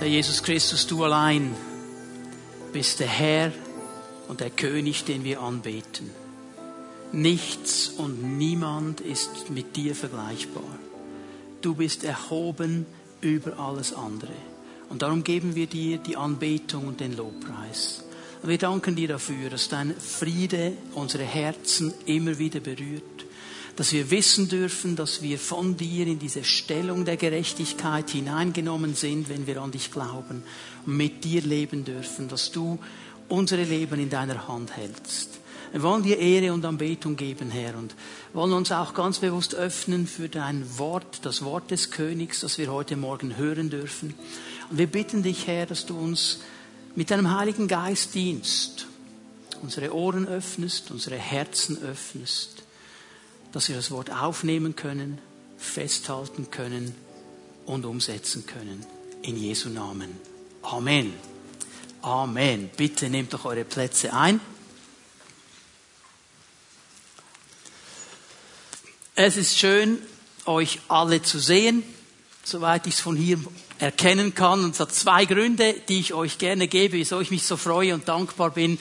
Herr Jesus Christus, du allein bist der Herr und der König, den wir anbeten. Nichts und niemand ist mit dir vergleichbar. Du bist erhoben über alles andere. Und darum geben wir dir die Anbetung und den Lobpreis. Und wir danken dir dafür, dass dein Friede unsere Herzen immer wieder berührt. Dass wir wissen dürfen, dass wir von dir in diese Stellung der Gerechtigkeit hineingenommen sind, wenn wir an dich glauben und mit dir leben dürfen, dass du unsere Leben in deiner Hand hältst. Wir wollen dir Ehre und Anbetung geben, Herr, und wollen uns auch ganz bewusst öffnen für dein Wort, das Wort des Königs, das wir heute Morgen hören dürfen. Und wir bitten dich, Herr, dass du uns mit deinem Heiligen Geist dienst, unsere Ohren öffnest, unsere Herzen öffnest, dass wir das Wort aufnehmen können, festhalten können und umsetzen können. In Jesu Namen. Amen. Amen. Bitte nehmt doch eure Plätze ein. Es ist schön, euch alle zu sehen, soweit ich es von hier erkennen kann. Und es hat zwei Gründe, die ich euch gerne gebe, wieso ich mich so freue und dankbar bin,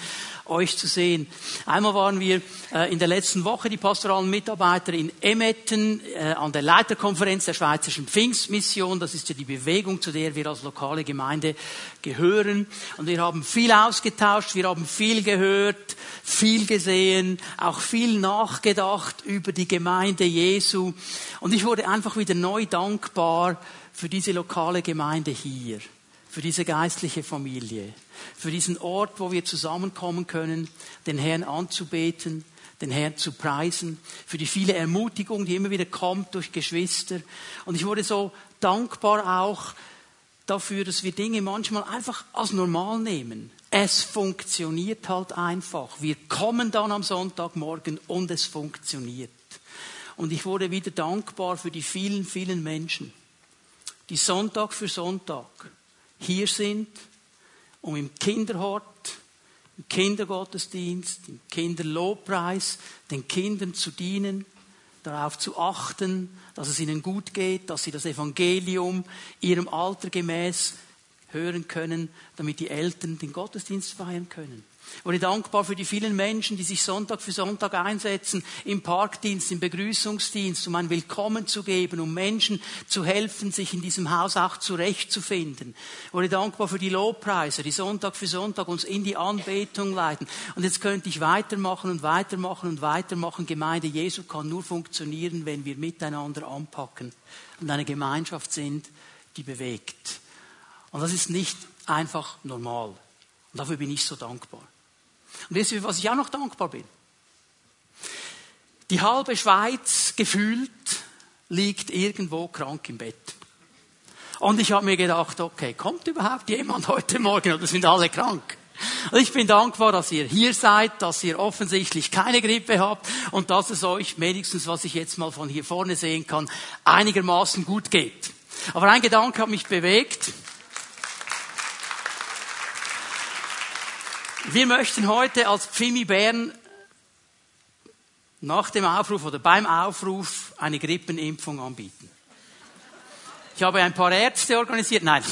euch zu sehen. Einmal waren wir äh, in der letzten Woche die pastoralen Mitarbeiter in Emmetten äh, an der Leiterkonferenz der Schweizerischen Pfingstmission. Das ist ja die Bewegung, zu der wir als lokale Gemeinde gehören. Und wir haben viel ausgetauscht, wir haben viel gehört, viel gesehen, auch viel nachgedacht über die Gemeinde Jesu. Und ich wurde einfach wieder neu dankbar für diese lokale Gemeinde hier, für diese geistliche Familie für diesen Ort, wo wir zusammenkommen können, den Herrn anzubeten, den Herrn zu preisen, für die viele Ermutigung, die immer wieder kommt durch Geschwister. Und ich wurde so dankbar auch dafür, dass wir Dinge manchmal einfach als normal nehmen. Es funktioniert halt einfach. Wir kommen dann am Sonntagmorgen und es funktioniert. Und ich wurde wieder dankbar für die vielen, vielen Menschen, die Sonntag für Sonntag hier sind, um im Kinderhort, im Kindergottesdienst, im Kinderlobpreis den Kindern zu dienen, darauf zu achten, dass es ihnen gut geht, dass sie das Evangelium ihrem Alter gemäß hören können, damit die Eltern den Gottesdienst feiern können. Ich wurde dankbar für die vielen Menschen, die sich Sonntag für Sonntag einsetzen, im Parkdienst, im Begrüßungsdienst, um ein Willkommen zu geben, um Menschen zu helfen, sich in diesem Haus auch zurechtzufinden. Ich wurde dankbar für die Lobpreise, die Sonntag für Sonntag uns in die Anbetung leiten. Und jetzt könnte ich weitermachen und weitermachen und weitermachen. Gemeinde Jesu kann nur funktionieren, wenn wir miteinander anpacken und eine Gemeinschaft sind, die bewegt. Und das ist nicht einfach normal. Und dafür bin ich so dankbar. Und wisst ihr, was ich auch noch dankbar bin? Die halbe Schweiz gefühlt liegt irgendwo krank im Bett. Und ich habe mir gedacht, okay, kommt überhaupt jemand heute Morgen oder sind alle krank? Und ich bin dankbar, dass ihr hier seid, dass ihr offensichtlich keine Grippe habt und dass es euch wenigstens, was ich jetzt mal von hier vorne sehen kann, einigermaßen gut geht. Aber ein Gedanke hat mich bewegt. Wir möchten heute als Pfimi Bern nach dem Aufruf oder beim Aufruf eine Grippenimpfung anbieten. Ich habe ein paar Ärzte organisiert. Nein.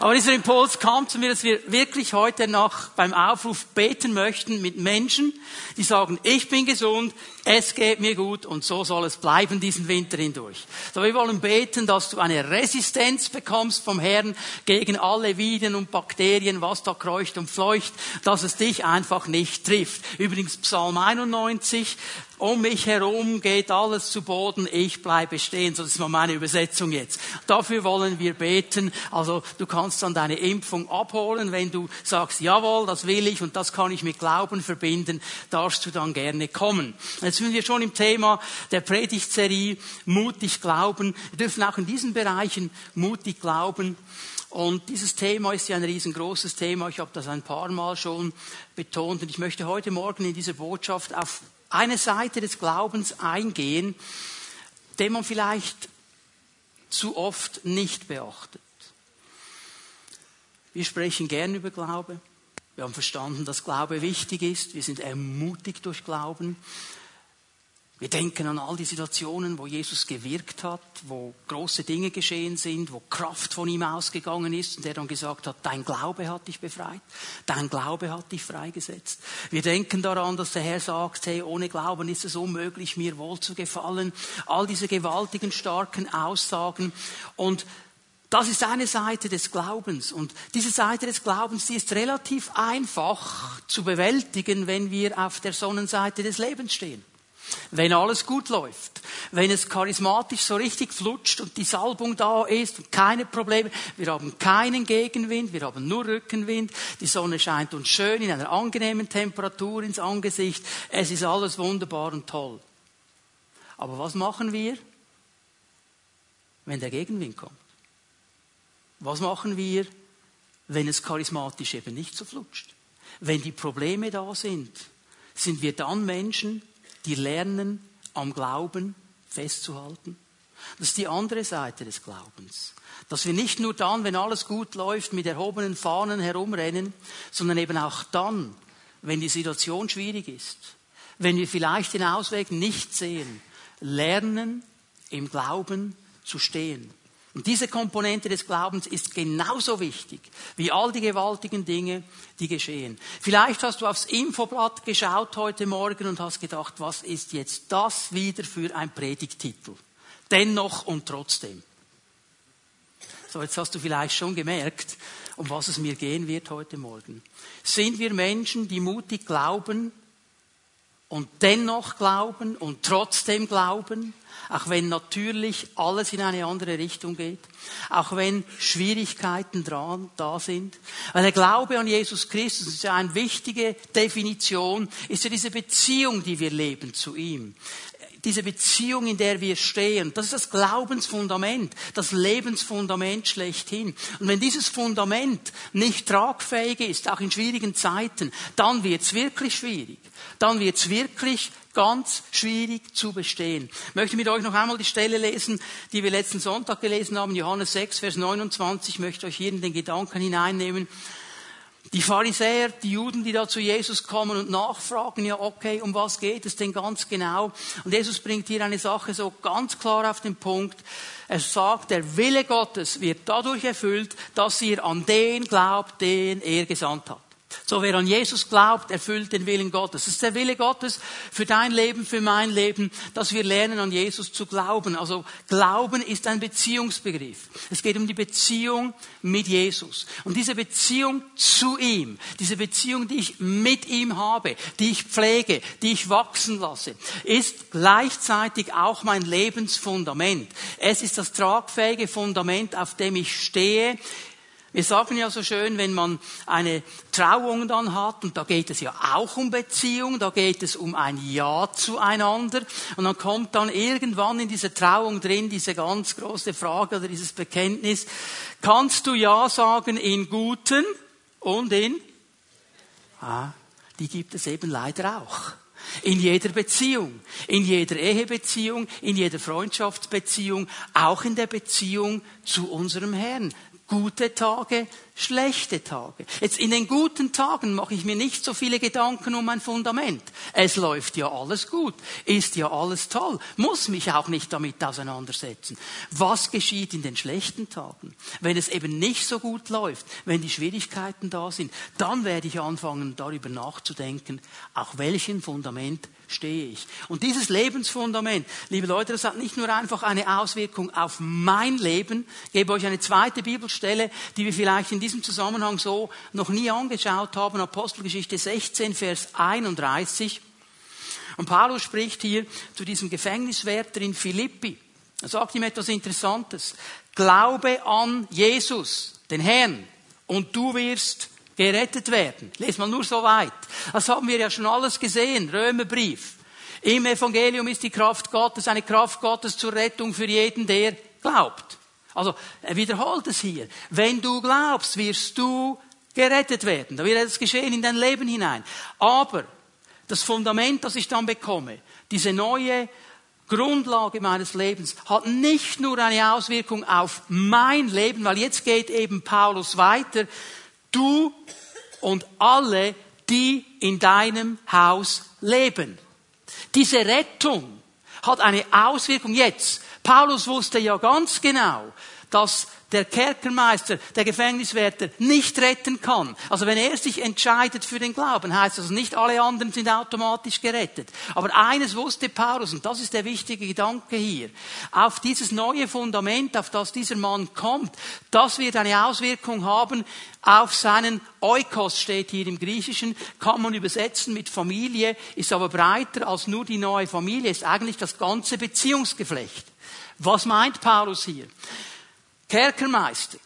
Aber dieser Impuls kam zu mir, dass wir wirklich heute noch beim Aufruf beten möchten mit Menschen, die sagen, ich bin gesund, es geht mir gut und so soll es bleiben diesen Winter hindurch. So, wir wollen beten, dass du eine Resistenz bekommst vom Herrn gegen alle Viren und Bakterien, was da kreucht und fleucht, dass es dich einfach nicht trifft. Übrigens Psalm 91, um mich herum geht alles zu Boden, ich bleibe stehen. So, das ist mal meine Übersetzung jetzt. Dafür wollen wir beten. Also du kannst dann deine Impfung abholen, wenn du sagst, jawohl, das will ich und das kann ich mit Glauben verbinden, darfst du dann gerne kommen. Jetzt sind wir schon im Thema der Predigtserie mutig glauben. Wir dürfen auch in diesen Bereichen mutig glauben. Und dieses Thema ist ja ein riesengroßes Thema. Ich habe das ein paar Mal schon betont. Und ich möchte heute Morgen in dieser Botschaft auf eine Seite des Glaubens eingehen, den man vielleicht zu oft nicht beachtet. Wir sprechen gern über Glaube. Wir haben verstanden, dass Glaube wichtig ist. Wir sind ermutigt durch Glauben. Wir denken an all die Situationen, wo Jesus gewirkt hat, wo große Dinge geschehen sind, wo Kraft von ihm ausgegangen ist und er dann gesagt hat, dein Glaube hat dich befreit, dein Glaube hat dich freigesetzt. Wir denken daran, dass der Herr sagt, hey, ohne Glauben ist es unmöglich, mir wohl zu gefallen. All diese gewaltigen, starken Aussagen und das ist eine Seite des Glaubens. Und diese Seite des Glaubens, die ist relativ einfach zu bewältigen, wenn wir auf der Sonnenseite des Lebens stehen. Wenn alles gut läuft, wenn es charismatisch so richtig flutscht und die Salbung da ist und keine Probleme, wir haben keinen Gegenwind, wir haben nur Rückenwind, die Sonne scheint uns schön in einer angenehmen Temperatur ins Angesicht, es ist alles wunderbar und toll. Aber was machen wir, wenn der Gegenwind kommt? Was machen wir, wenn es charismatisch eben nicht so flutscht? Wenn die Probleme da sind, sind wir dann Menschen, die lernen, am Glauben festzuhalten. Das ist die andere Seite des Glaubens. Dass wir nicht nur dann, wenn alles gut läuft, mit erhobenen Fahnen herumrennen, sondern eben auch dann, wenn die Situation schwierig ist, wenn wir vielleicht den Ausweg nicht sehen, lernen, im Glauben zu stehen. Und diese Komponente des Glaubens ist genauso wichtig wie all die gewaltigen Dinge, die geschehen. Vielleicht hast du aufs Infoblatt geschaut heute Morgen und hast gedacht, was ist jetzt das wieder für ein Predigtitel? Dennoch und trotzdem. So, jetzt hast du vielleicht schon gemerkt, um was es mir gehen wird heute Morgen. Sind wir Menschen, die mutig glauben und dennoch glauben und trotzdem glauben? Auch wenn natürlich alles in eine andere Richtung geht, auch wenn Schwierigkeiten dran, da sind. Weil der Glaube an Jesus Christus ist ja eine wichtige Definition, ist ja diese Beziehung, die wir leben zu ihm diese Beziehung, in der wir stehen, das ist das Glaubensfundament, das Lebensfundament schlechthin. Und wenn dieses Fundament nicht tragfähig ist, auch in schwierigen Zeiten, dann wird es wirklich schwierig. Dann wird es wirklich ganz schwierig zu bestehen. Ich möchte mit euch noch einmal die Stelle lesen, die wir letzten Sonntag gelesen haben, Johannes 6, Vers 29. Ich möchte euch hier in den Gedanken hineinnehmen. Die Pharisäer, die Juden, die da zu Jesus kommen und nachfragen, ja, okay, um was geht es denn ganz genau? Und Jesus bringt hier eine Sache so ganz klar auf den Punkt. Er sagt, der Wille Gottes wird dadurch erfüllt, dass ihr an den glaubt, den er gesandt hat. So, wer an Jesus glaubt, erfüllt den Willen Gottes. Das ist der Wille Gottes für dein Leben, für mein Leben, dass wir lernen, an Jesus zu glauben. Also, Glauben ist ein Beziehungsbegriff. Es geht um die Beziehung mit Jesus. Und diese Beziehung zu ihm, diese Beziehung, die ich mit ihm habe, die ich pflege, die ich wachsen lasse, ist gleichzeitig auch mein Lebensfundament. Es ist das tragfähige Fundament, auf dem ich stehe, wir sagen ja so schön, wenn man eine Trauung dann hat, und da geht es ja auch um Beziehung, da geht es um ein Ja zueinander, und dann kommt dann irgendwann in dieser Trauung drin diese ganz große Frage oder dieses Bekenntnis, kannst du Ja sagen in guten und in? Ah, die gibt es eben leider auch. In jeder Beziehung, in jeder Ehebeziehung, in jeder Freundschaftsbeziehung, auch in der Beziehung zu unserem Herrn gute Tage, schlechte Tage. Jetzt in den guten Tagen mache ich mir nicht so viele Gedanken um mein Fundament. Es läuft ja alles gut, ist ja alles toll, muss mich auch nicht damit auseinandersetzen. Was geschieht in den schlechten Tagen? Wenn es eben nicht so gut läuft, wenn die Schwierigkeiten da sind, dann werde ich anfangen darüber nachzudenken, auch welchen Fundament stehe ich. Und dieses Lebensfundament, liebe Leute, das hat nicht nur einfach eine Auswirkung auf mein Leben. Ich gebe euch eine zweite Bibelstelle, die wir vielleicht in diesem Zusammenhang so noch nie angeschaut haben. Apostelgeschichte 16, Vers 31. Und Paulus spricht hier zu diesem Gefängniswärter in Philippi. Er sagt ihm etwas Interessantes. Glaube an Jesus, den Herrn, und du wirst gerettet werden. Les mal nur so weit. Das haben wir ja schon alles gesehen. Römerbrief. Im Evangelium ist die Kraft Gottes eine Kraft Gottes zur Rettung für jeden, der glaubt. Also er wiederholt es hier. Wenn du glaubst, wirst du gerettet werden. Da wird etwas geschehen in dein Leben hinein. Aber das Fundament, das ich dann bekomme, diese neue Grundlage meines Lebens hat nicht nur eine Auswirkung auf mein Leben, weil jetzt geht eben Paulus weiter, Du und alle, die in deinem Haus leben. Diese Rettung, hat eine Auswirkung jetzt. Paulus wusste ja ganz genau, dass der Kerkermeister, der Gefängniswärter nicht retten kann. Also wenn er sich entscheidet für den Glauben, heißt das also nicht alle anderen sind automatisch gerettet. Aber eines wusste Paulus, und das ist der wichtige Gedanke hier, auf dieses neue Fundament, auf das dieser Mann kommt, das wird eine Auswirkung haben auf seinen Oikos steht hier im Griechischen, kann man übersetzen mit Familie, ist aber breiter als nur die neue Familie, ist eigentlich das ganze Beziehungsgeflecht. Was meint Paulus hier? Kerkermeister.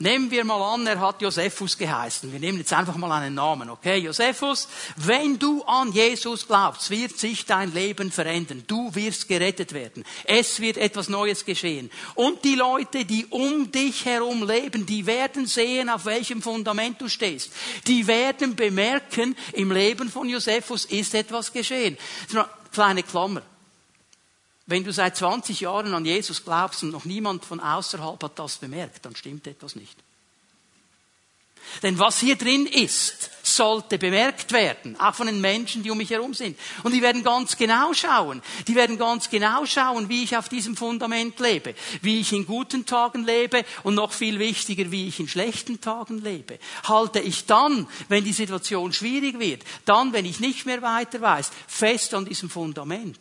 Nehmen wir mal an, er hat Josephus geheißen. Wir nehmen jetzt einfach mal einen Namen, okay? Josephus, wenn du an Jesus glaubst, wird sich dein Leben verändern. Du wirst gerettet werden. Es wird etwas Neues geschehen. Und die Leute, die um dich herum leben, die werden sehen, auf welchem Fundament du stehst. Die werden bemerken, im Leben von Josephus ist etwas geschehen. Kleine Klammer. Wenn du seit 20 Jahren an Jesus glaubst und noch niemand von außerhalb hat das bemerkt, dann stimmt etwas nicht. Denn was hier drin ist, sollte bemerkt werden, auch von den Menschen, die um mich herum sind. Und die werden ganz genau schauen. Die werden ganz genau schauen, wie ich auf diesem Fundament lebe, wie ich in guten Tagen lebe und noch viel wichtiger, wie ich in schlechten Tagen lebe. Halte ich dann, wenn die Situation schwierig wird, dann, wenn ich nicht mehr weiter weiß, fest an diesem Fundament.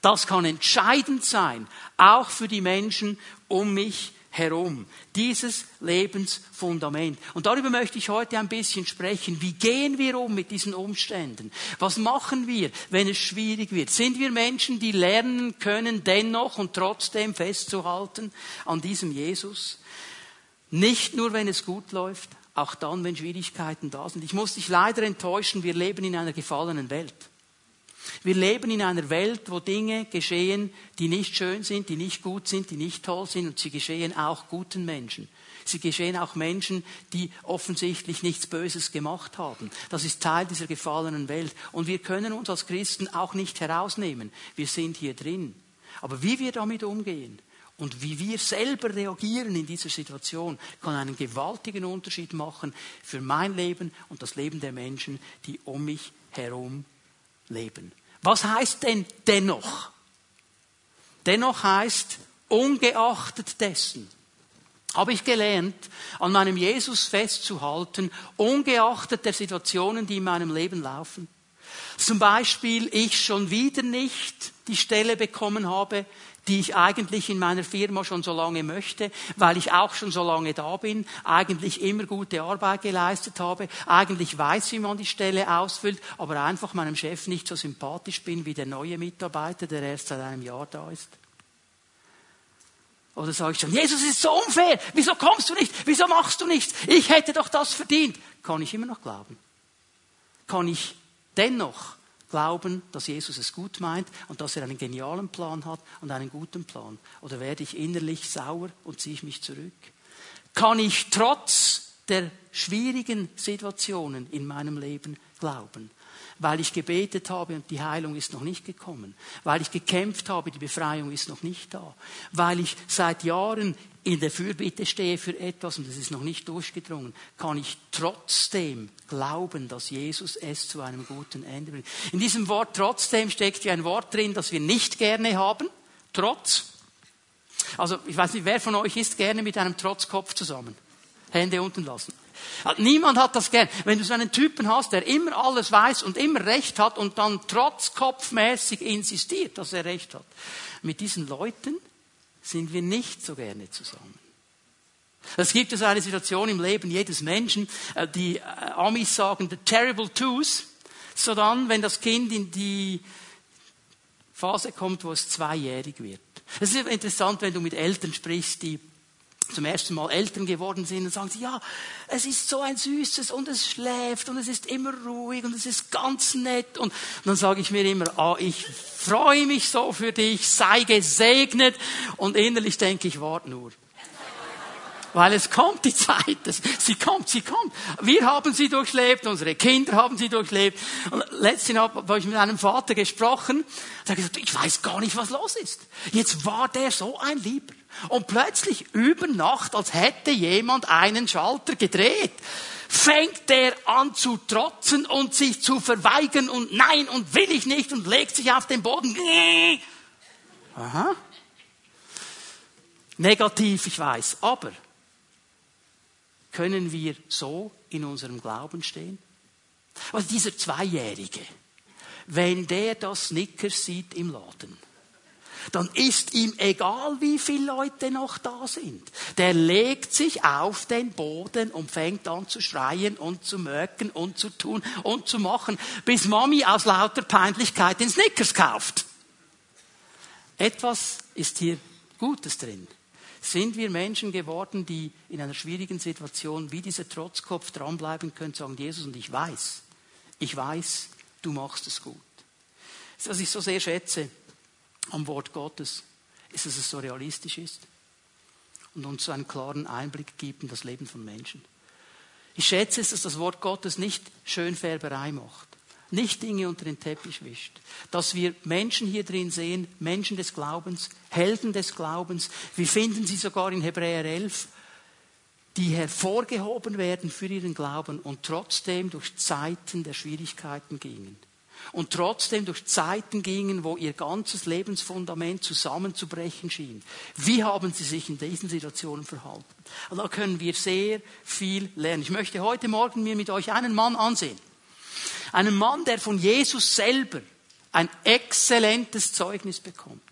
Das kann entscheidend sein, auch für die Menschen um mich herum. Dieses Lebensfundament. Und darüber möchte ich heute ein bisschen sprechen. Wie gehen wir um mit diesen Umständen? Was machen wir, wenn es schwierig wird? Sind wir Menschen, die lernen können, dennoch und trotzdem festzuhalten an diesem Jesus? Nicht nur, wenn es gut läuft, auch dann, wenn Schwierigkeiten da sind. Ich muss dich leider enttäuschen, wir leben in einer gefallenen Welt. Wir leben in einer Welt, wo Dinge geschehen, die nicht schön sind, die nicht gut sind, die nicht toll sind und sie geschehen auch guten Menschen. Sie geschehen auch Menschen, die offensichtlich nichts Böses gemacht haben. Das ist Teil dieser gefallenen Welt. Und wir können uns als Christen auch nicht herausnehmen. Wir sind hier drin. Aber wie wir damit umgehen und wie wir selber reagieren in dieser Situation, kann einen gewaltigen Unterschied machen für mein Leben und das Leben der Menschen, die um mich herum leben. Was heißt denn dennoch? Dennoch heißt, ungeachtet dessen, habe ich gelernt, an meinem Jesus festzuhalten, ungeachtet der Situationen, die in meinem Leben laufen. Zum Beispiel, ich schon wieder nicht die Stelle bekommen habe, die ich eigentlich in meiner Firma schon so lange möchte, weil ich auch schon so lange da bin, eigentlich immer gute Arbeit geleistet habe, eigentlich weiß, wie man die Stelle ausfüllt, aber einfach meinem Chef nicht so sympathisch bin wie der neue Mitarbeiter, der erst seit einem Jahr da ist. Oder sage ich schon, Jesus ist so unfair, wieso kommst du nicht, wieso machst du nichts, ich hätte doch das verdient. Kann ich immer noch glauben? Kann ich dennoch glauben, dass Jesus es gut meint und dass er einen genialen Plan hat und einen guten Plan? Oder werde ich innerlich sauer und ziehe ich mich zurück? Kann ich trotz der schwierigen Situationen in meinem Leben glauben? Weil ich gebetet habe und die Heilung ist noch nicht gekommen, weil ich gekämpft habe, die Befreiung ist noch nicht da, weil ich seit Jahren in der Fürbitte stehe für etwas und es ist noch nicht durchgedrungen, kann ich trotzdem glauben, dass Jesus es zu einem guten Ende bringt. In diesem Wort trotzdem steckt ja ein Wort drin, das wir nicht gerne haben. Trotz. Also, ich weiß nicht, wer von euch ist gerne mit einem Trotzkopf zusammen? Hände unten lassen. Niemand hat das gern. Wenn du so einen Typen hast, der immer alles weiß und immer Recht hat und dann trotzkopfmäßig insistiert, dass er Recht hat. Mit diesen Leuten sind wir nicht so gerne zusammen. Es gibt also eine Situation im Leben jedes Menschen, äh, die äh, Amis sagen, the terrible twos, so dann, wenn das Kind in die Phase kommt, wo es zweijährig wird. Es ist interessant, wenn du mit Eltern sprichst, die zum ersten Mal Eltern geworden sind und sagen sie, ja, es ist so ein süßes und es schläft und es ist immer ruhig und es ist ganz nett. Und, dann sage ich mir immer, ah, ich freue mich so für dich, sei gesegnet. Und innerlich denke ich, warte nur. Weil es kommt die Zeit, sie kommt, sie kommt. Wir haben sie durchlebt, unsere Kinder haben sie durchlebt. Und letztens habe ich mit einem Vater gesprochen, der hat gesagt, ich weiß gar nicht, was los ist. Jetzt war der so ein Lieber. Und plötzlich über Nacht, als hätte jemand einen Schalter gedreht, fängt der an zu trotzen und sich zu verweigern und nein und will ich nicht und legt sich auf den Boden. Aha. Negativ, ich weiß. Aber können wir so in unserem Glauben stehen? Also dieser Zweijährige, wenn der das Snickers sieht im Laden, dann ist ihm egal, wie viele Leute noch da sind. Der legt sich auf den Boden und fängt an zu schreien und zu möcken und zu tun und zu machen, bis Mami aus lauter Peinlichkeit den Snickers kauft. Etwas ist hier Gutes drin. Sind wir Menschen geworden, die in einer schwierigen Situation wie dieser Trotzkopf dranbleiben können, sagen, Jesus, und ich weiß, ich weiß, du machst es gut. Was ich so sehr schätze, am Wort Gottes, ist, dass es so realistisch ist und uns einen klaren Einblick gibt in das Leben von Menschen. Ich schätze es, dass das Wort Gottes nicht Schönfärberei macht, nicht Dinge unter den Teppich wischt, dass wir Menschen hier drin sehen, Menschen des Glaubens, Helden des Glaubens. Wir finden sie sogar in Hebräer 11, die hervorgehoben werden für ihren Glauben und trotzdem durch Zeiten der Schwierigkeiten gingen und trotzdem durch Zeiten gingen, wo ihr ganzes Lebensfundament zusammenzubrechen schien. Wie haben sie sich in diesen Situationen verhalten? Und da können wir sehr viel lernen. Ich möchte heute Morgen mir mit euch einen Mann ansehen. Einen Mann, der von Jesus selber ein exzellentes Zeugnis bekommt.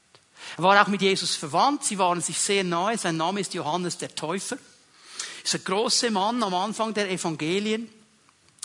Er war auch mit Jesus verwandt, sie waren sich sehr nahe. Sein Name ist Johannes der Täufer. Er ist ein großer Mann am Anfang der Evangelien.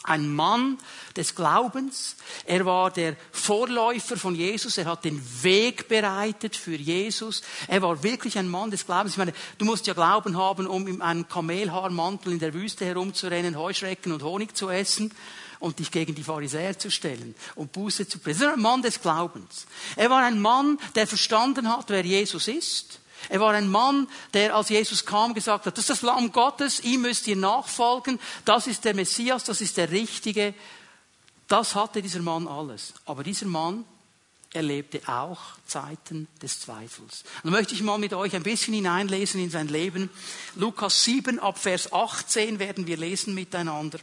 Ein Mann des Glaubens. Er war der Vorläufer von Jesus. Er hat den Weg bereitet für Jesus. Er war wirklich ein Mann des Glaubens. Ich meine, du musst ja Glauben haben, um in einem Kamelhaarmantel in der Wüste herumzurennen, Heuschrecken und Honig zu essen und dich gegen die Pharisäer zu stellen und Buße zu pressen. Er war ein Mann des Glaubens. Er war ein Mann, der verstanden hat, wer Jesus ist er war ein Mann, der als Jesus kam gesagt hat, das ist das Lamm Gottes, ihm müsst ihr nachfolgen, das ist der Messias, das ist der Richtige. Das hatte dieser Mann alles. Aber dieser Mann erlebte auch Zeiten des Zweifels. Und da möchte ich mal mit euch ein bisschen hineinlesen in sein Leben. Lukas 7 ab Vers 18 werden wir lesen miteinander.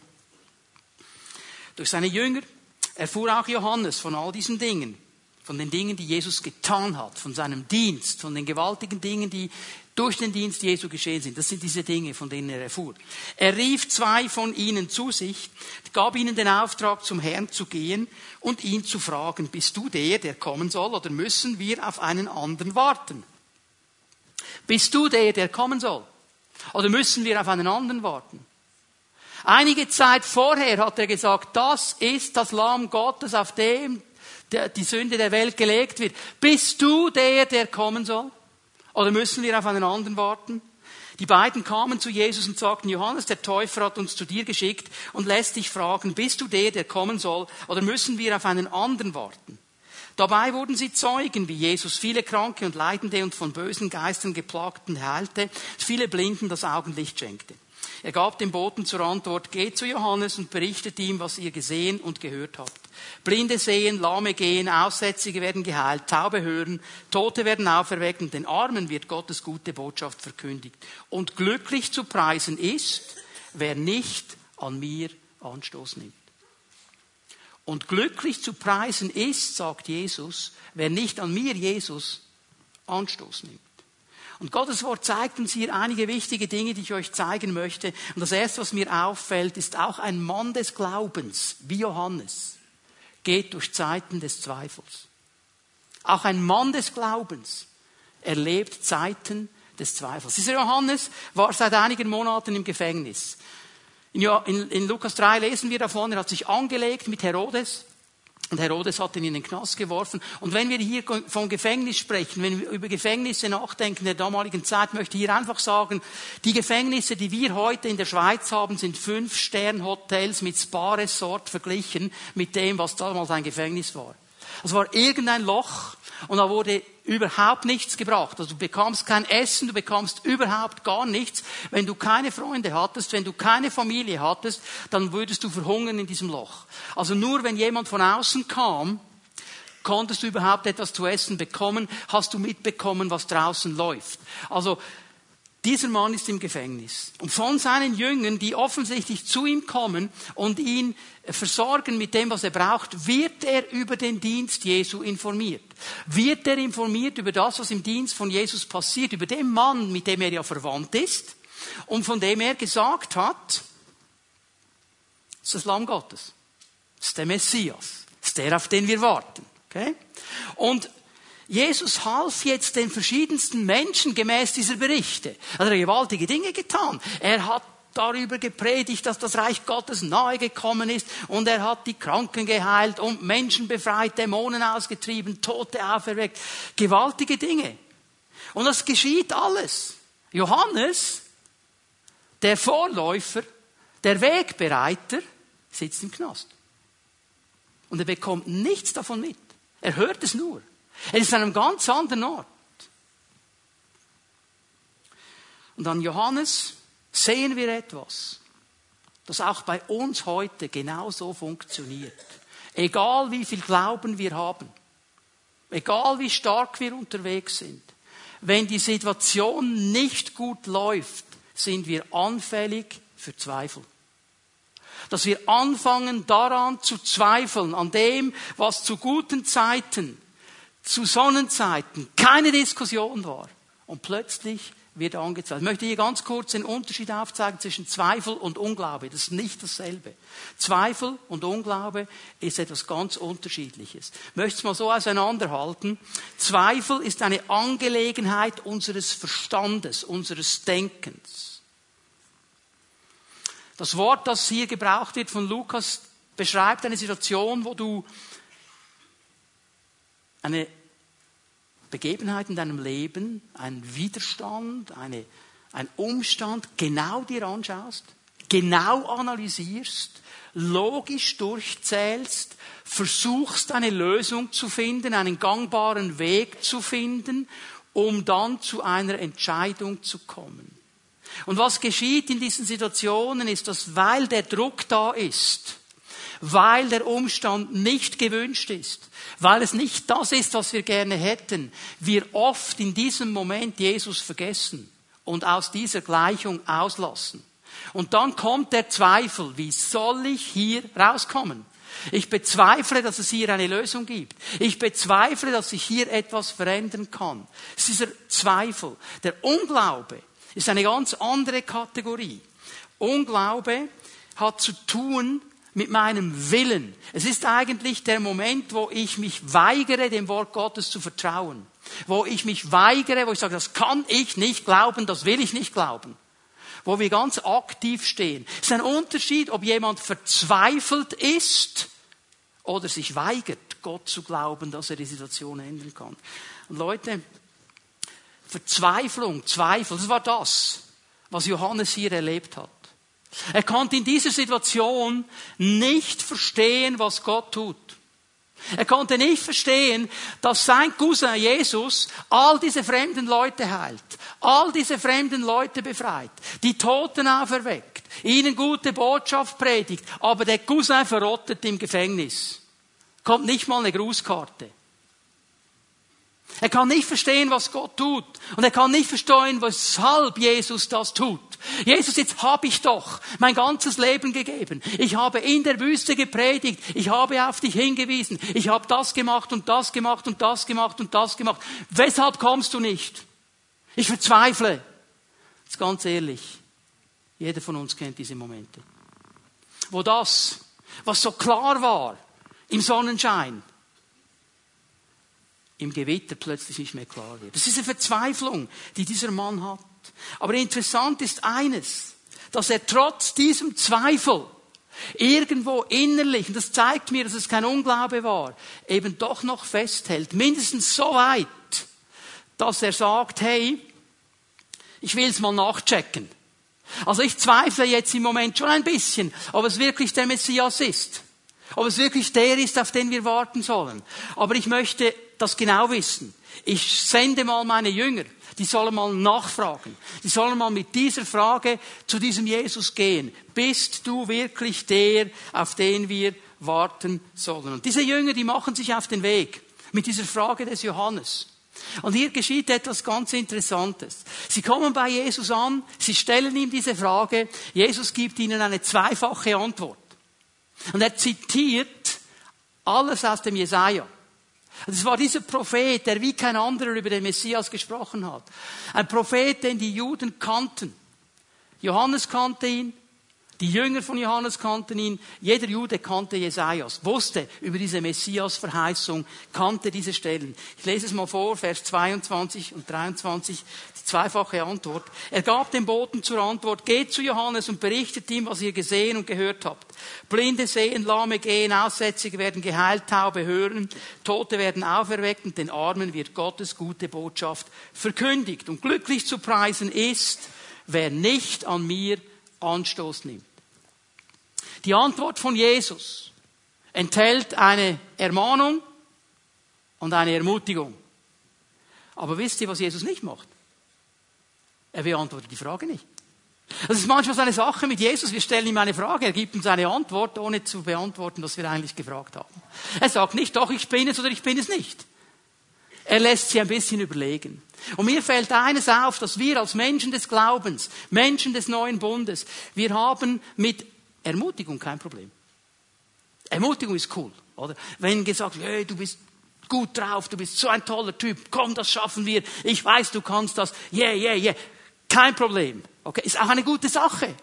Durch seine Jünger erfuhr auch Johannes von all diesen Dingen von den Dingen, die Jesus getan hat, von seinem Dienst, von den gewaltigen Dingen, die durch den Dienst Jesu geschehen sind. Das sind diese Dinge, von denen er erfuhr. Er rief zwei von ihnen zu sich, gab ihnen den Auftrag, zum Herrn zu gehen und ihn zu fragen, bist du der, der kommen soll, oder müssen wir auf einen anderen warten? Bist du der, der kommen soll? Oder müssen wir auf einen anderen warten? Einige Zeit vorher hat er gesagt, das ist das Lamm Gottes, auf dem die Sünde der Welt gelegt wird. Bist du der, der kommen soll? Oder müssen wir auf einen anderen warten? Die beiden kamen zu Jesus und sagten, Johannes der Täufer hat uns zu dir geschickt und lässt dich fragen, bist du der, der kommen soll? Oder müssen wir auf einen anderen warten? Dabei wurden sie Zeugen, wie Jesus viele Kranke und Leidende und von bösen Geistern geplagten heilte, viele Blinden das Augenlicht schenkte. Er gab dem Boten zur Antwort, geht zu Johannes und berichtet ihm, was ihr gesehen und gehört habt. Blinde sehen, Lahme gehen, Aussätzige werden geheilt, Taube hören, Tote werden auferweckt und den Armen wird Gottes gute Botschaft verkündigt. Und glücklich zu preisen ist, wer nicht an mir Anstoß nimmt. Und glücklich zu preisen ist, sagt Jesus, wer nicht an mir, Jesus, Anstoß nimmt. Und Gottes Wort zeigt uns hier einige wichtige Dinge, die ich euch zeigen möchte. Und das erste, was mir auffällt, ist auch ein Mann des Glaubens, wie Johannes, geht durch Zeiten des Zweifels. Auch ein Mann des Glaubens erlebt Zeiten des Zweifels. Dieser Johannes war seit einigen Monaten im Gefängnis. In, Lukas 3 lesen wir davon, er hat sich angelegt mit Herodes. Und Herodes hat ihn in den Knast geworfen. Und wenn wir hier von Gefängnis sprechen, wenn wir über Gefängnisse nachdenken der damaligen Zeit, möchte ich hier einfach sagen, die Gefängnisse, die wir heute in der Schweiz haben, sind Fünf-Stern-Hotels mit Spa-Resort verglichen mit dem, was damals ein Gefängnis war. Es war irgendein Loch und da wurde überhaupt nichts gebracht. Also du bekamst kein Essen, du bekamst überhaupt gar nichts. Wenn du keine Freunde hattest, wenn du keine Familie hattest, dann würdest du verhungern in diesem Loch. Also nur wenn jemand von außen kam, konntest du überhaupt etwas zu essen bekommen, hast du mitbekommen, was draußen läuft. Also Dieser Mann ist im Gefängnis. Und von seinen Jüngern, die offensichtlich zu ihm kommen und ihn versorgen mit dem, was er braucht, wird er über den Dienst Jesu informiert. Wird er informiert über das, was im Dienst von Jesus passiert, über den Mann, mit dem er ja verwandt ist und von dem er gesagt hat, ist das Lamm Gottes. Ist der Messias. Ist der, auf den wir warten. Okay? Und Jesus half jetzt den verschiedensten Menschen gemäß dieser Berichte. Er hat gewaltige Dinge getan. Er hat darüber gepredigt, dass das Reich Gottes nahe gekommen ist und er hat die Kranken geheilt und Menschen befreit, Dämonen ausgetrieben, Tote auferweckt. Gewaltige Dinge. Und das geschieht alles. Johannes, der Vorläufer, der Wegbereiter, sitzt im Knast. Und er bekommt nichts davon mit. Er hört es nur. Er ist an einem ganz anderen Ort. Und an Johannes sehen wir etwas, das auch bei uns heute genauso funktioniert. Egal wie viel Glauben wir haben, egal wie stark wir unterwegs sind, wenn die Situation nicht gut läuft, sind wir anfällig für Zweifel. Dass wir anfangen daran zu zweifeln, an dem, was zu guten Zeiten zu Sonnenzeiten keine Diskussion war. Und plötzlich wird angezweifelt. Ich möchte hier ganz kurz den Unterschied aufzeigen zwischen Zweifel und Unglaube. Das ist nicht dasselbe. Zweifel und Unglaube ist etwas ganz Unterschiedliches. Ich möchte es mal so auseinanderhalten. Zweifel ist eine Angelegenheit unseres Verstandes, unseres Denkens. Das Wort, das hier gebraucht wird von Lukas, beschreibt eine Situation, wo du eine Begebenheit in deinem Leben, ein Widerstand, eine, ein Umstand genau dir anschaust, genau analysierst, logisch durchzählst, versuchst eine Lösung zu finden, einen gangbaren Weg zu finden, um dann zu einer Entscheidung zu kommen. Und was geschieht in diesen Situationen ist, dass weil der Druck da ist, weil der Umstand nicht gewünscht ist, weil es nicht das ist, was wir gerne hätten, wir oft in diesem Moment Jesus vergessen und aus dieser Gleichung auslassen. Und dann kommt der Zweifel, wie soll ich hier rauskommen? Ich bezweifle, dass es hier eine Lösung gibt. Ich bezweifle, dass ich hier etwas verändern kann. Es ist dieser Zweifel. Der Unglaube ist eine ganz andere Kategorie. Unglaube hat zu tun mit meinem Willen. Es ist eigentlich der Moment, wo ich mich weigere, dem Wort Gottes zu vertrauen. Wo ich mich weigere, wo ich sage, das kann ich nicht glauben, das will ich nicht glauben. Wo wir ganz aktiv stehen. Es ist ein Unterschied, ob jemand verzweifelt ist oder sich weigert, Gott zu glauben, dass er die Situation ändern kann. Und Leute, Verzweiflung, Zweifel, das war das, was Johannes hier erlebt hat. Er konnte in dieser Situation nicht verstehen, was Gott tut. Er konnte nicht verstehen, dass sein Cousin Jesus all diese fremden Leute heilt, all diese fremden Leute befreit, die Toten auferweckt, ihnen gute Botschaft predigt, aber der Cousin verrottet im Gefängnis. Kommt nicht mal eine Grußkarte. Er kann nicht verstehen, was Gott tut. Und er kann nicht verstehen, weshalb Jesus das tut. Jesus, jetzt habe ich doch mein ganzes Leben gegeben. Ich habe in der Wüste gepredigt. Ich habe auf dich hingewiesen. Ich habe das gemacht und das gemacht und das gemacht und das gemacht. Weshalb kommst du nicht? Ich verzweifle. Das ist ganz ehrlich. Jeder von uns kennt diese Momente. Wo das, was so klar war, im Sonnenschein, im Gewitter plötzlich nicht mehr klar wird. Das ist eine Verzweiflung, die dieser Mann hat. Aber interessant ist eines, dass er trotz diesem Zweifel irgendwo innerlich, und das zeigt mir, dass es kein Unglaube war, eben doch noch festhält. Mindestens so weit, dass er sagt, hey, ich will es mal nachchecken. Also ich zweifle jetzt im Moment schon ein bisschen, ob es wirklich der Messias ist. Ob es wirklich der ist, auf den wir warten sollen. Aber ich möchte das genau wissen. Ich sende mal meine Jünger, die sollen mal nachfragen. Die sollen mal mit dieser Frage zu diesem Jesus gehen. Bist du wirklich der, auf den wir warten sollen? Und diese Jünger, die machen sich auf den Weg mit dieser Frage des Johannes. Und hier geschieht etwas ganz Interessantes. Sie kommen bei Jesus an, sie stellen ihm diese Frage, Jesus gibt ihnen eine zweifache Antwort. Und er zitiert alles aus dem Jesaja. Es war dieser Prophet, der wie kein anderer über den Messias gesprochen hat. Ein Prophet, den die Juden kannten. Johannes kannte ihn, die Jünger von Johannes kannten ihn, jeder Jude kannte Jesajas, wusste über diese Messias-Verheißung, kannte diese Stellen. Ich lese es mal vor, Vers 22 und 23, die zweifache Antwort. Er gab dem Boten zur Antwort, geht zu Johannes und berichtet ihm, was ihr gesehen und gehört habt. Blinde sehen, Lahme gehen, Aussätzige werden geheilt, Taube hören, Tote werden auferweckt und den Armen wird Gottes gute Botschaft verkündigt. Und glücklich zu preisen ist, wer nicht an mir Anstoß nimmt. Die Antwort von Jesus enthält eine Ermahnung und eine Ermutigung. Aber wisst ihr, was Jesus nicht macht? Er beantwortet die Frage nicht. Das ist manchmal so eine Sache mit Jesus. Wir stellen ihm eine Frage, er gibt uns eine Antwort, ohne zu beantworten, was wir eigentlich gefragt haben. Er sagt nicht, doch, ich bin es oder ich bin es nicht. Er lässt sie ein bisschen überlegen. Und mir fällt eines auf, dass wir als Menschen des Glaubens, Menschen des neuen Bundes, wir haben mit Ermutigung kein Problem. Ermutigung ist cool, oder? Wenn gesagt hey, du bist gut drauf, du bist so ein toller Typ, komm, das schaffen wir, ich weiß, du kannst das, yeah, yeah, yeah. Kein Problem. Okay, ist auch eine gute Sache.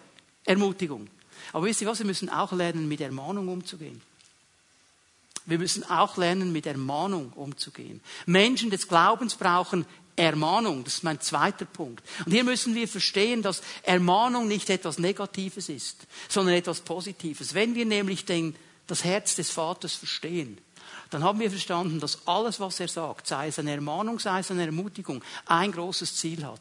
Ermutigung. Aber wisst ihr was? Wir müssen auch lernen, mit Ermahnung umzugehen. Wir müssen auch lernen, mit Ermahnung umzugehen. Menschen des Glaubens brauchen Ermahnung. Das ist mein zweiter Punkt. Und hier müssen wir verstehen, dass Ermahnung nicht etwas Negatives ist, sondern etwas Positives. Wenn wir nämlich den, das Herz des Vaters verstehen, dann haben wir verstanden, dass alles, was er sagt, sei es eine Ermahnung, sei es eine Ermutigung, ein großes Ziel hat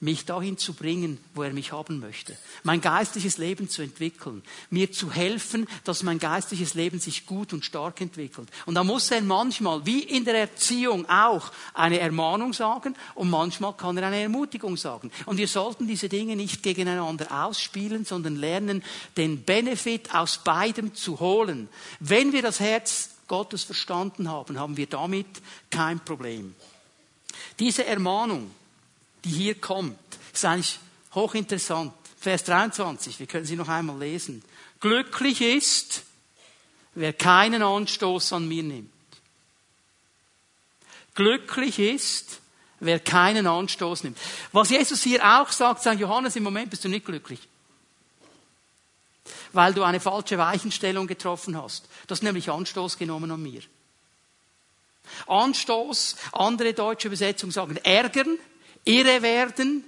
mich dahin zu bringen, wo er mich haben möchte. Mein geistliches Leben zu entwickeln. Mir zu helfen, dass mein geistliches Leben sich gut und stark entwickelt. Und da muss er manchmal, wie in der Erziehung auch, eine Ermahnung sagen und manchmal kann er eine Ermutigung sagen. Und wir sollten diese Dinge nicht gegeneinander ausspielen, sondern lernen, den Benefit aus beidem zu holen. Wenn wir das Herz Gottes verstanden haben, haben wir damit kein Problem. Diese Ermahnung, die hier kommt, ist eigentlich hochinteressant. Vers 23, wir können sie noch einmal lesen. Glücklich ist, wer keinen Anstoß an mir nimmt. Glücklich ist, wer keinen Anstoß nimmt. Was Jesus hier auch sagt, sagt Johannes, im Moment bist du nicht glücklich. Weil du eine falsche Weichenstellung getroffen hast. Du hast nämlich Anstoß genommen an mir. Anstoß, andere deutsche Übersetzungen sagen ärgern, irre werden,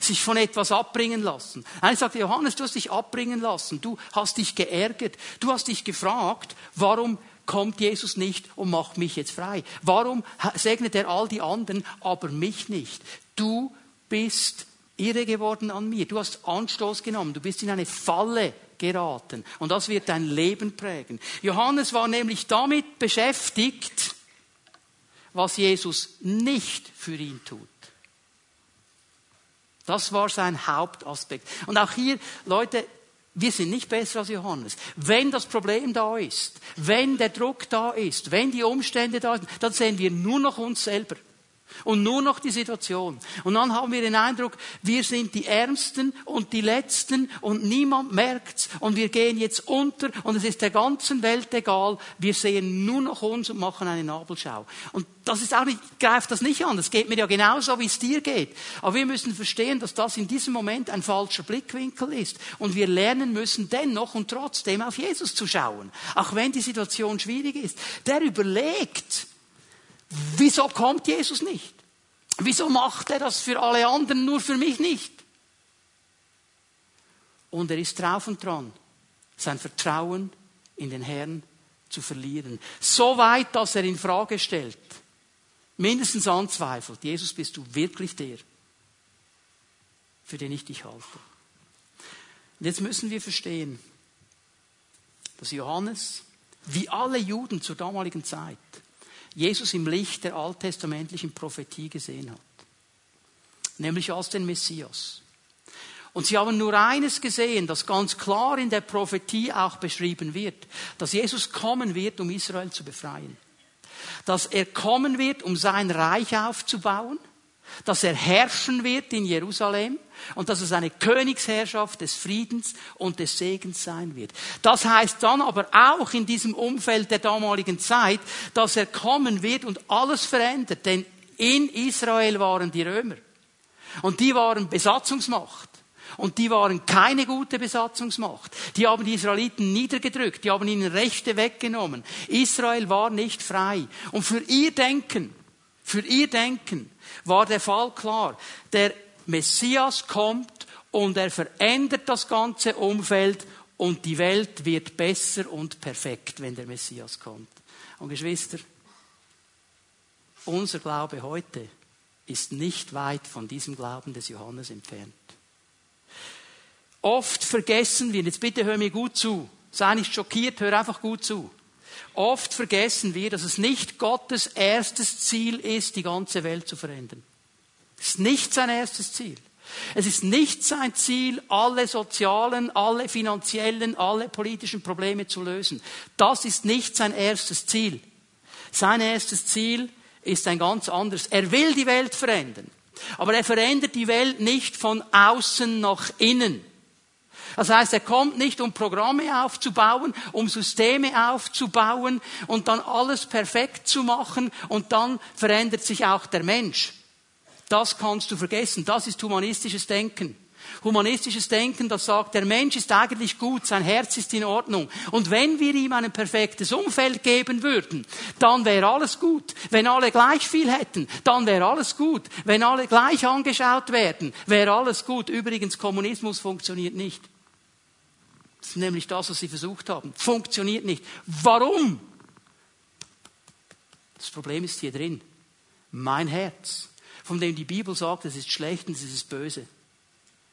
sich von etwas abbringen lassen. Einer sagte, Johannes, du hast dich abbringen lassen, du hast dich geärgert, du hast dich gefragt, warum kommt Jesus nicht und macht mich jetzt frei? Warum segnet er all die anderen, aber mich nicht? Du bist irre geworden an mir, du hast Anstoß genommen, du bist in eine Falle geraten und das wird dein Leben prägen. Johannes war nämlich damit beschäftigt, was Jesus nicht für ihn tut. Das war sein Hauptaspekt. Und auch hier, Leute, wir sind nicht besser als Johannes. Wenn das Problem da ist, wenn der Druck da ist, wenn die Umstände da sind, dann sehen wir nur noch uns selber. Und nur noch die Situation. Und dann haben wir den Eindruck, wir sind die Ärmsten und die Letzten und niemand merkt's und wir gehen jetzt unter und es ist der ganzen Welt egal. Wir sehen nur noch uns und machen eine Nabelschau. Und das ist auch nicht, greift das nicht an. Das geht mir ja genauso, wie es dir geht. Aber wir müssen verstehen, dass das in diesem Moment ein falscher Blickwinkel ist. Und wir lernen müssen dennoch und trotzdem auf Jesus zu schauen. Auch wenn die Situation schwierig ist. Der überlegt, Wieso kommt Jesus nicht? Wieso macht er das für alle anderen, nur für mich nicht? Und er ist drauf und dran, sein Vertrauen in den Herrn zu verlieren. So weit, dass er in Frage stellt, mindestens anzweifelt, Jesus, bist du wirklich der, für den ich dich halte? Und jetzt müssen wir verstehen, dass Johannes, wie alle Juden zur damaligen Zeit, Jesus im Licht der alttestamentlichen Prophetie gesehen hat. Nämlich als den Messias. Und sie haben nur eines gesehen, das ganz klar in der Prophetie auch beschrieben wird, dass Jesus kommen wird, um Israel zu befreien. dass er kommen wird, um sein Reich aufzubauen, dass er herrschen wird in Jerusalem und dass es eine Königsherrschaft des Friedens und des Segens sein wird. Das heißt dann aber auch in diesem Umfeld der damaligen Zeit, dass er kommen wird und alles verändert, denn in Israel waren die Römer und die waren Besatzungsmacht. Und die waren keine gute Besatzungsmacht. Die haben die Israeliten niedergedrückt, die haben ihnen Rechte weggenommen. Israel war nicht frei. Und für ihr Denken, für ihr Denken war der Fall klar. Der Messias kommt und er verändert das ganze Umfeld und die Welt wird besser und perfekt, wenn der Messias kommt. Und Geschwister, unser Glaube heute ist nicht weit von diesem Glauben des Johannes entfernt. Oft vergessen wir, jetzt bitte hör mir gut zu, sei nicht schockiert, hör einfach gut zu. Oft vergessen wir, dass es nicht Gottes erstes Ziel ist, die ganze Welt zu verändern. Es ist nicht sein erstes Ziel. Es ist nicht sein Ziel, alle sozialen, alle finanziellen, alle politischen Probleme zu lösen. Das ist nicht sein erstes Ziel. Sein erstes Ziel ist ein ganz anderes. Er will die Welt verändern. Aber er verändert die Welt nicht von außen nach innen. Das heißt, er kommt nicht, um Programme aufzubauen, um Systeme aufzubauen und dann alles perfekt zu machen und dann verändert sich auch der Mensch. Das kannst du vergessen. Das ist humanistisches Denken. Humanistisches Denken, das sagt, der Mensch ist eigentlich gut, sein Herz ist in Ordnung. Und wenn wir ihm ein perfektes Umfeld geben würden, dann wäre alles gut. Wenn alle gleich viel hätten, dann wäre alles gut. Wenn alle gleich angeschaut werden, wäre alles gut. Übrigens, Kommunismus funktioniert nicht. Das ist nämlich das, was sie versucht haben. Funktioniert nicht. Warum? Das Problem ist hier drin. Mein Herz, von dem die Bibel sagt, es ist schlecht und es ist böse.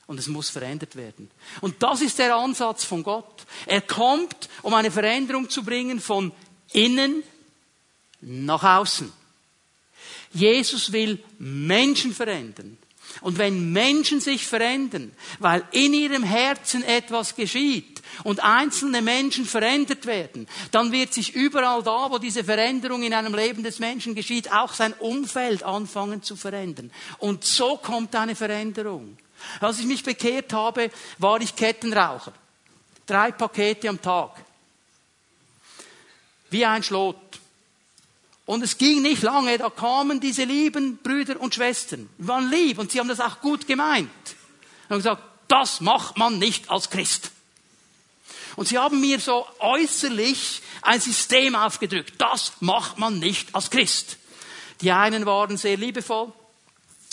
Und es muss verändert werden. Und das ist der Ansatz von Gott. Er kommt, um eine Veränderung zu bringen von innen nach außen. Jesus will Menschen verändern. Und wenn Menschen sich verändern, weil in ihrem Herzen etwas geschieht und einzelne Menschen verändert werden, dann wird sich überall da, wo diese Veränderung in einem Leben des Menschen geschieht, auch sein Umfeld anfangen zu verändern. Und so kommt eine Veränderung. Als ich mich bekehrt habe, war ich Kettenraucher. Drei Pakete am Tag. Wie ein Schlot. Und es ging nicht lange, da kamen diese lieben Brüder und Schwestern. Die waren lieb und sie haben das auch gut gemeint. Und haben gesagt, das macht man nicht als Christ. Und sie haben mir so äußerlich ein System aufgedrückt. Das macht man nicht als Christ. Die einen waren sehr liebevoll,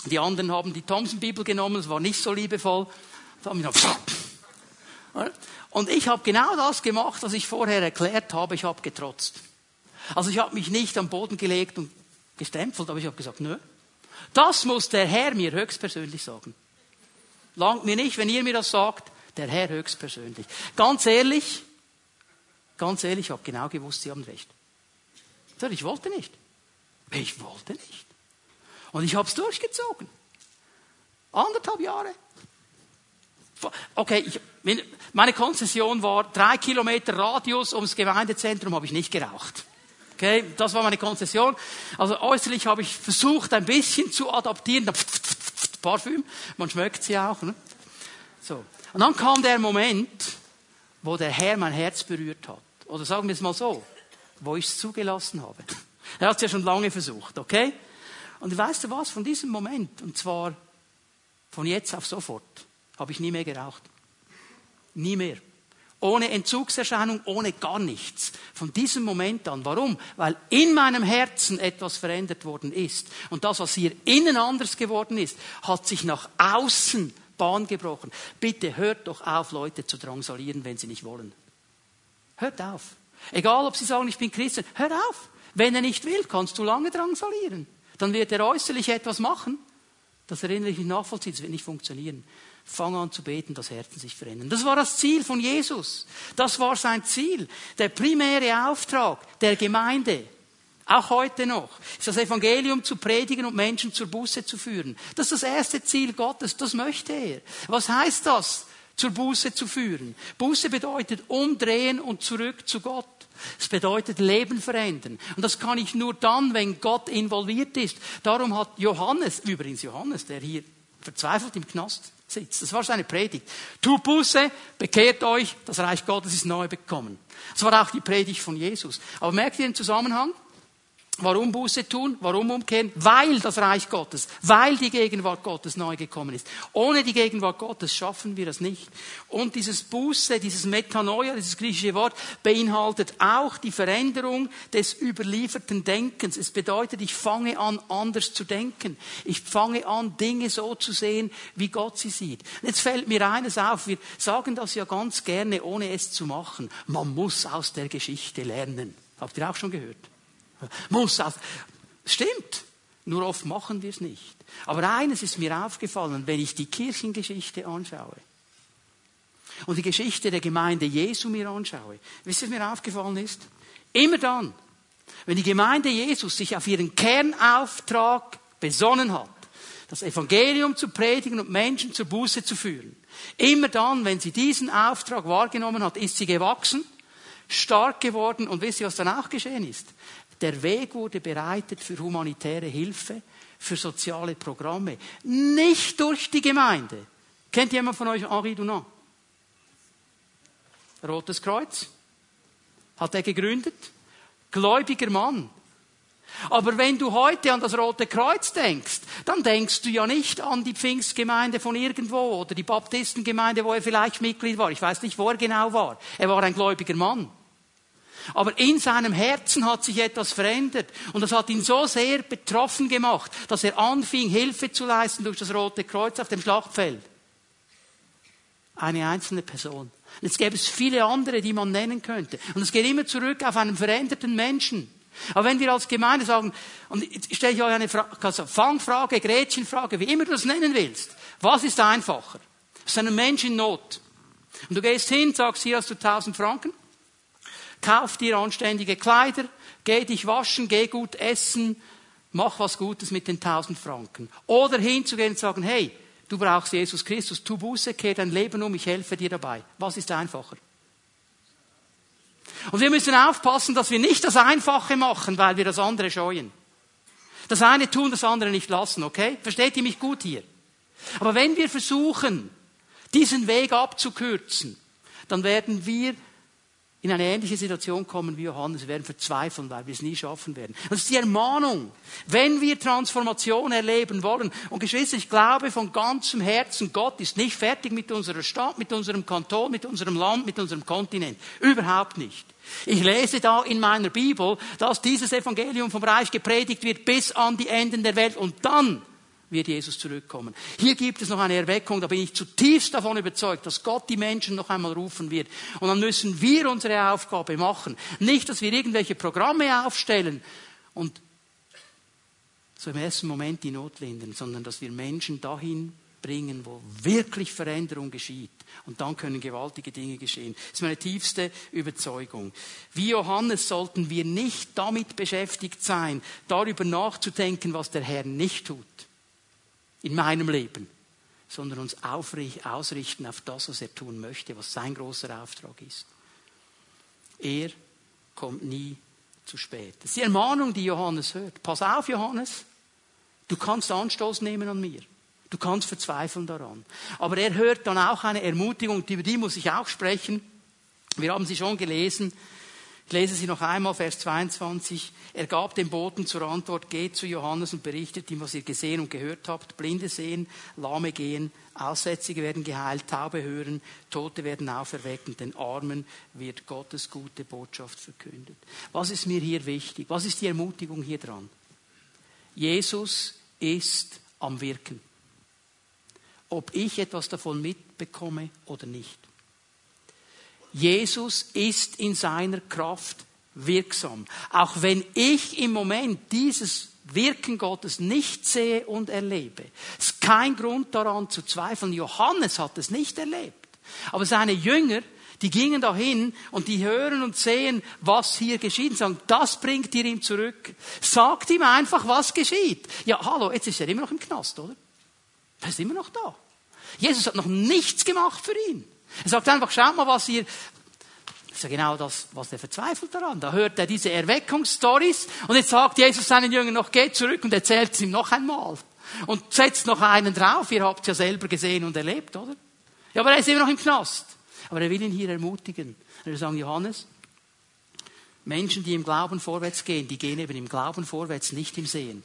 die anderen haben die Thompson-Bibel genommen, es war nicht so liebevoll. Und ich habe genau das gemacht, was ich vorher erklärt habe, ich habe getrotzt. Also ich habe mich nicht am Boden gelegt und gestempelt, aber ich habe gesagt, nö. Das muss der Herr mir höchstpersönlich sagen. Langt mir nicht, wenn ihr mir das sagt, der Herr höchstpersönlich. Ganz ehrlich, ganz ehrlich, ich habe genau gewusst, Sie haben recht. Ich wollte nicht. Ich wollte nicht. Und ich habe es durchgezogen. Anderthalb Jahre. Okay, ich, meine Konzession war drei Kilometer Radius ums Gemeindezentrum, habe ich nicht geraucht. Okay, das war meine Konzession. Also äußerlich habe ich versucht, ein bisschen zu adaptieren. Parfüm, man schmeckt sie auch. Ne? So. Und dann kam der Moment, wo der Herr mein Herz berührt hat. Oder sagen wir es mal so, wo ich es zugelassen habe. Er hat es ja schon lange versucht, okay? Und weißt du was, von diesem Moment, und zwar von jetzt auf sofort, habe ich nie mehr geraucht. Nie mehr. Ohne Entzugserscheinung, ohne gar nichts. Von diesem Moment an. Warum? Weil in meinem Herzen etwas verändert worden ist. Und das, was hier innen anders geworden ist, hat sich nach außen Bahn gebrochen. Bitte hört doch auf, Leute zu drangsalieren, wenn sie nicht wollen. Hört auf. Egal, ob sie sagen, ich bin Christen, hört auf. Wenn er nicht will, kannst du lange drangsalieren. Dann wird er äußerlich etwas machen, das er innerlich nicht nachvollzieht. Das wird nicht funktionieren. Fang an zu beten, dass Herzen sich verändern. Das war das Ziel von Jesus. Das war sein Ziel. Der primäre Auftrag der Gemeinde. Auch heute noch. Ist das Evangelium zu predigen und Menschen zur Buße zu führen. Das ist das erste Ziel Gottes. Das möchte er. Was heißt das? zur Buße zu führen. Buße bedeutet umdrehen und zurück zu Gott. Es bedeutet Leben verändern. Und das kann ich nur dann, wenn Gott involviert ist. Darum hat Johannes, übrigens Johannes, der hier verzweifelt im Knast sitzt, das war seine Predigt. Tu Buße, bekehrt euch, das Reich Gottes ist neu bekommen. Das war auch die Predigt von Jesus. Aber merkt ihr den Zusammenhang? Warum Buße tun? Warum umkehren? Weil das Reich Gottes, weil die Gegenwart Gottes neu gekommen ist. Ohne die Gegenwart Gottes schaffen wir das nicht. Und dieses Buße, dieses Metanoia, dieses griechische Wort, beinhaltet auch die Veränderung des überlieferten Denkens. Es bedeutet, ich fange an, anders zu denken. Ich fange an, Dinge so zu sehen, wie Gott sie sieht. Jetzt fällt mir eines auf. Wir sagen das ja ganz gerne, ohne es zu machen. Man muss aus der Geschichte lernen. Habt ihr auch schon gehört? Muss das. Stimmt. Nur oft machen wir es nicht. Aber eines ist mir aufgefallen, wenn ich die Kirchengeschichte anschaue und die Geschichte der Gemeinde Jesu mir anschaue. Wisst ihr, was mir aufgefallen ist? Immer dann, wenn die Gemeinde Jesus sich auf ihren Kernauftrag besonnen hat, das Evangelium zu predigen und Menschen zur Buße zu führen. Immer dann, wenn sie diesen Auftrag wahrgenommen hat, ist sie gewachsen, stark geworden und wisst ihr, was dann auch geschehen ist? Der Weg wurde bereitet für humanitäre Hilfe, für soziale Programme. Nicht durch die Gemeinde. Kennt jemand von euch Henri Dunant? Rotes Kreuz. Hat er gegründet? Gläubiger Mann. Aber wenn du heute an das Rote Kreuz denkst, dann denkst du ja nicht an die Pfingstgemeinde von irgendwo oder die Baptistengemeinde, wo er vielleicht Mitglied war. Ich weiß nicht, wo er genau war. Er war ein gläubiger Mann. Aber in seinem Herzen hat sich etwas verändert. Und das hat ihn so sehr betroffen gemacht, dass er anfing, Hilfe zu leisten durch das Rote Kreuz auf dem Schlachtfeld. Eine einzelne Person. Und jetzt gäbe es viele andere, die man nennen könnte. Und es geht immer zurück auf einen veränderten Menschen. Aber wenn wir als Gemeinde sagen, und ich stelle ich euch eine Frage, also Fangfrage, Gretchenfrage, wie immer du das nennen willst, was ist einfacher? Es ist ein Mensch in Not. Und du gehst hin, sagst, hier hast du 1000 Franken kauf dir anständige Kleider, geh dich waschen, geh gut essen, mach was Gutes mit den tausend Franken. Oder hinzugehen und sagen, hey, du brauchst Jesus Christus, tu Buße, kehr dein Leben um, ich helfe dir dabei. Was ist einfacher? Und wir müssen aufpassen, dass wir nicht das Einfache machen, weil wir das andere scheuen. Das eine tun, das andere nicht lassen, okay? Versteht ihr mich gut hier? Aber wenn wir versuchen, diesen Weg abzukürzen, dann werden wir in eine ähnliche Situation kommen wie Johannes. Wir werden verzweifeln, weil wir es nie schaffen werden. Das ist die Ermahnung. Wenn wir Transformation erleben wollen, und Geschwister, ich glaube von ganzem Herzen, Gott ist nicht fertig mit unserer Stadt, mit unserem Kanton, mit unserem Land, mit unserem Kontinent. Überhaupt nicht. Ich lese da in meiner Bibel, dass dieses Evangelium vom Reich gepredigt wird bis an die Enden der Welt und dann wird Jesus zurückkommen. Hier gibt es noch eine Erweckung, da bin ich zutiefst davon überzeugt, dass Gott die Menschen noch einmal rufen wird. Und dann müssen wir unsere Aufgabe machen. Nicht, dass wir irgendwelche Programme aufstellen und so im ersten Moment die Not lindern, sondern dass wir Menschen dahin bringen, wo wirklich Veränderung geschieht. Und dann können gewaltige Dinge geschehen. Das ist meine tiefste Überzeugung. Wie Johannes sollten wir nicht damit beschäftigt sein, darüber nachzudenken, was der Herr nicht tut in meinem Leben, sondern uns ausrichten auf das, was er tun möchte, was sein großer Auftrag ist. Er kommt nie zu spät. Das ist die Ermahnung, die Johannes hört. Pass auf, Johannes, du kannst Anstoß nehmen an mir. Du kannst verzweifeln daran. Aber er hört dann auch eine Ermutigung, über die muss ich auch sprechen. Wir haben sie schon gelesen. Ich lese sie noch einmal, Vers 22. Er gab dem Boten zur Antwort, geht zu Johannes und berichtet ihm, was ihr gesehen und gehört habt. Blinde sehen, Lahme gehen, Aussätzige werden geheilt, Taube hören, Tote werden auferweckt und den Armen wird Gottes gute Botschaft verkündet. Was ist mir hier wichtig? Was ist die Ermutigung hier dran? Jesus ist am Wirken. Ob ich etwas davon mitbekomme oder nicht. Jesus ist in seiner Kraft wirksam. Auch wenn ich im Moment dieses Wirken Gottes nicht sehe und erlebe, ist kein Grund daran zu zweifeln. Johannes hat es nicht erlebt. Aber seine Jünger, die gingen dahin und die hören und sehen, was hier geschieht und sagen, das bringt ihr ihm zurück. Sagt ihm einfach, was geschieht. Ja, hallo, jetzt ist er immer noch im Knast, oder? Er ist immer noch da. Jesus hat noch nichts gemacht für ihn. Er sagt einfach, schaut mal, was ihr, das ist ja genau das, was er verzweifelt daran. Da hört er diese Erweckungsstories und jetzt sagt Jesus seinen Jüngern noch, geht zurück und erzählt es ihm noch einmal. Und setzt noch einen drauf. Ihr habt es ja selber gesehen und erlebt, oder? Ja, aber er ist immer noch im Knast. Aber er will ihn hier ermutigen. Er will sagen, Johannes, Menschen, die im Glauben vorwärts gehen, die gehen eben im Glauben vorwärts, nicht im Sehen.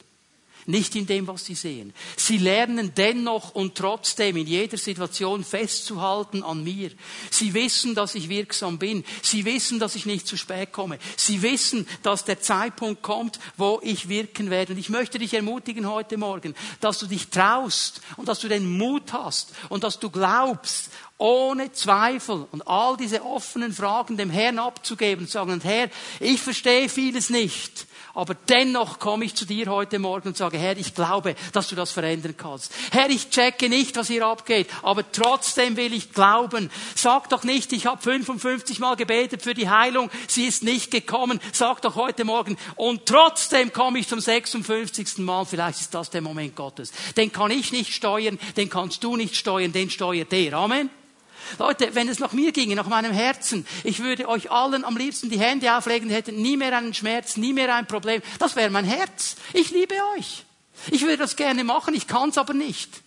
Nicht in dem, was sie sehen. Sie lernen dennoch und trotzdem in jeder Situation festzuhalten an mir. Sie wissen, dass ich wirksam bin. Sie wissen, dass ich nicht zu spät komme. Sie wissen, dass der Zeitpunkt kommt, wo ich wirken werde. Und ich möchte dich ermutigen heute Morgen, dass du dich traust und dass du den Mut hast und dass du glaubst ohne Zweifel und all diese offenen Fragen dem Herrn abzugeben und sagen, Herr, ich verstehe vieles nicht, aber dennoch komme ich zu dir heute Morgen und sage, Herr, ich glaube, dass du das verändern kannst. Herr, ich checke nicht, was hier abgeht, aber trotzdem will ich glauben. Sag doch nicht, ich habe 55 Mal gebetet für die Heilung, sie ist nicht gekommen. Sag doch heute Morgen, und trotzdem komme ich zum 56. Mal. Vielleicht ist das der Moment Gottes. Den kann ich nicht steuern, den kannst du nicht steuern, den steuert der. Amen. Leute, wenn es nach mir ginge, nach meinem Herzen, ich würde euch allen am liebsten die Hände auflegen, hätten nie mehr einen Schmerz, nie mehr ein Problem. Das wäre mein Herz. Ich liebe euch. Ich würde das gerne machen, ich kann es aber nicht.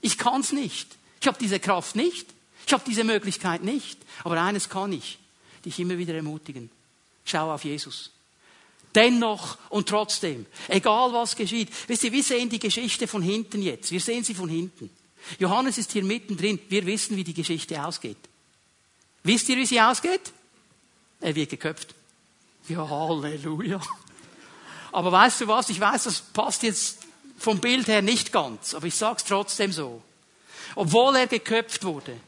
Ich kann es nicht. Ich habe diese Kraft nicht. Ich habe diese Möglichkeit nicht. Aber eines kann ich, dich immer wieder ermutigen. Schau auf Jesus. Dennoch und trotzdem, egal was geschieht. Wisst ihr, wir sehen die Geschichte von hinten jetzt. Wir sehen sie von hinten. Johannes ist hier mittendrin. Wir wissen, wie die Geschichte ausgeht. Wisst ihr, wie sie ausgeht? Er wird geköpft. Ja, Halleluja. Aber weißt du was? Ich weiß, das passt jetzt vom Bild her nicht ganz, aber ich sag's trotzdem so. Obwohl er geköpft wurde,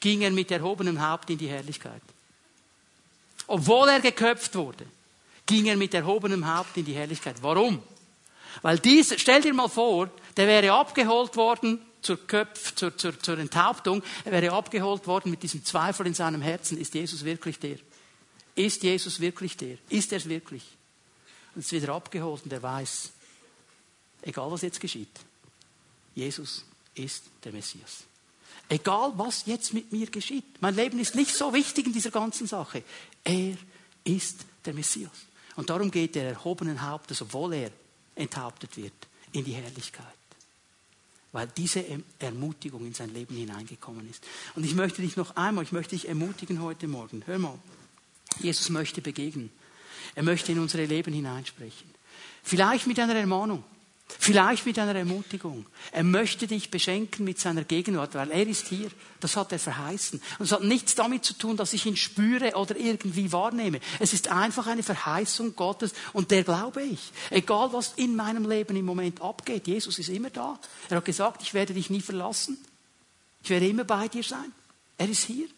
ging er mit erhobenem Haupt in die Herrlichkeit. Obwohl er geköpft wurde, ging er mit erhobenem Haupt in die Herrlichkeit. Warum? Weil dies, stell dir mal vor, der wäre abgeholt worden zur, Köpf, zur, zur, zur Enthauptung, er wäre abgeholt worden mit diesem Zweifel in seinem Herzen, ist Jesus wirklich der? Ist Jesus wirklich der? Ist er es wirklich? Und ist wieder abgeholt und er weiß, egal was jetzt geschieht, Jesus ist der Messias. Egal was jetzt mit mir geschieht, mein Leben ist nicht so wichtig in dieser ganzen Sache. Er ist der Messias. Und darum geht er erhobenen Hauptes, obwohl er enthauptet wird, in die Herrlichkeit weil diese Ermutigung in sein Leben hineingekommen ist. Und ich möchte dich noch einmal, ich möchte dich ermutigen heute Morgen. Hör mal, Jesus möchte begegnen. Er möchte in unsere Leben hineinsprechen. Vielleicht mit einer Ermahnung. Vielleicht mit einer Ermutigung. Er möchte dich beschenken mit seiner Gegenwart, weil er ist hier. Das hat er verheißen. Und es hat nichts damit zu tun, dass ich ihn spüre oder irgendwie wahrnehme. Es ist einfach eine Verheißung Gottes und der glaube ich. Egal was in meinem Leben im Moment abgeht, Jesus ist immer da. Er hat gesagt, ich werde dich nie verlassen. Ich werde immer bei dir sein. Er ist hier.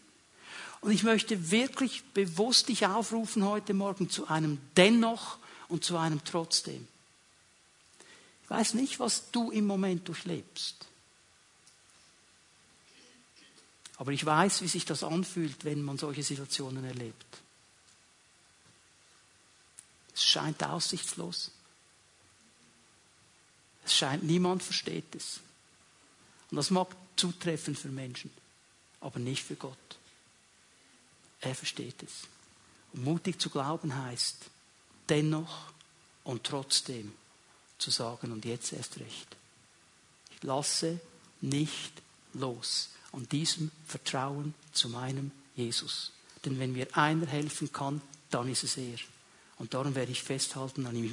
Und ich möchte wirklich bewusst dich aufrufen heute Morgen zu einem Dennoch und zu einem Trotzdem weiß nicht, was du im Moment durchlebst. Aber ich weiß, wie sich das anfühlt, wenn man solche Situationen erlebt. Es scheint aussichtslos. Es scheint, niemand versteht es. Und das mag zutreffen für Menschen, aber nicht für Gott. Er versteht es. Und mutig zu glauben heißt, dennoch und trotzdem zu sagen, und jetzt erst recht. Ich lasse nicht los an diesem Vertrauen zu meinem Jesus. Denn wenn mir einer helfen kann, dann ist es er. Und darum werde ich festhalten an ihm.